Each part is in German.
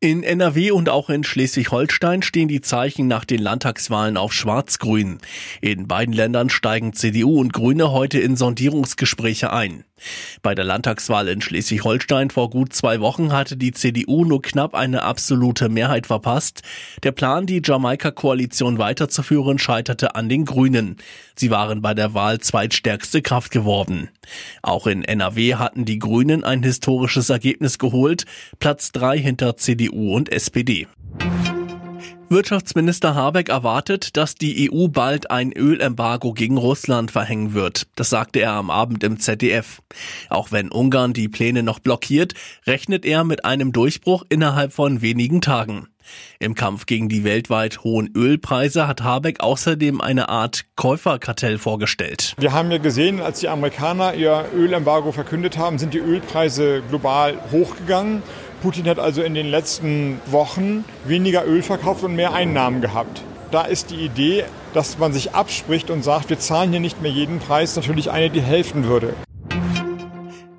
In NRW und auch in Schleswig-Holstein stehen die Zeichen nach den Landtagswahlen auf Schwarz-Grün. In beiden Ländern steigen CDU und Grüne heute in Sondierungsgespräche ein. Bei der Landtagswahl in Schleswig-Holstein vor gut zwei Wochen hatte die CDU nur knapp eine absolute Mehrheit verpasst. Der Plan, die Jamaika-Koalition weiterzuführen, scheiterte an den Grünen. Sie waren bei der Wahl zweitstärkste Kraft geworden. Auch in NRW hatten die Grünen ein historisches Ergebnis geholt, Platz drei hinter CDU und SPD. Wirtschaftsminister Habeck erwartet, dass die EU bald ein Ölembargo gegen Russland verhängen wird. Das sagte er am Abend im ZDF. Auch wenn Ungarn die Pläne noch blockiert, rechnet er mit einem Durchbruch innerhalb von wenigen Tagen. Im Kampf gegen die weltweit hohen Ölpreise hat Habeck außerdem eine Art Käuferkartell vorgestellt. Wir haben ja gesehen, als die Amerikaner ihr Ölembargo verkündet haben, sind die Ölpreise global hochgegangen. Putin hat also in den letzten Wochen weniger Öl verkauft und mehr Einnahmen gehabt. Da ist die Idee, dass man sich abspricht und sagt, wir zahlen hier nicht mehr jeden Preis, natürlich eine, die helfen würde.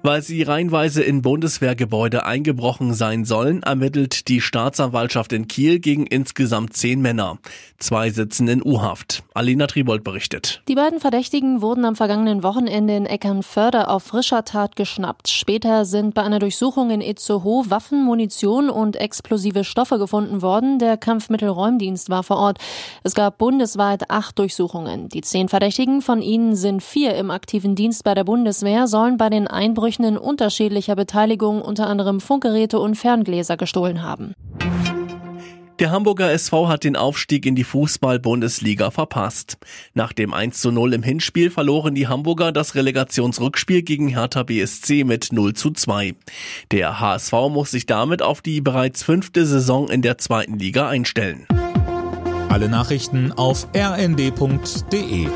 Weil sie reinweise in Bundeswehrgebäude eingebrochen sein sollen, ermittelt die Staatsanwaltschaft in Kiel gegen insgesamt zehn Männer. Zwei sitzen in U-Haft. Alina Tribold berichtet. Die beiden Verdächtigen wurden am vergangenen Wochenende in Eckernförde auf frischer Tat geschnappt. Später sind bei einer Durchsuchung in Itzehoe Waffen, Munition und explosive Stoffe gefunden worden. Der Kampfmittelräumdienst war vor Ort. Es gab bundesweit acht Durchsuchungen. Die zehn Verdächtigen, von ihnen sind vier im aktiven Dienst bei der Bundeswehr, sollen bei den Einbrüchen Einbrüchen in unterschiedlicher Beteiligung unter anderem Funkgeräte und Ferngläser gestohlen haben. Der Hamburger SV hat den Aufstieg in die Fußball-Bundesliga verpasst. Nach dem 1 zu 0 im Hinspiel verloren die Hamburger das Relegationsrückspiel gegen Hertha BSC mit 0 zu 2. Der HSV muss sich damit auf die bereits fünfte Saison in der zweiten Liga einstellen. Alle Nachrichten auf rnd.de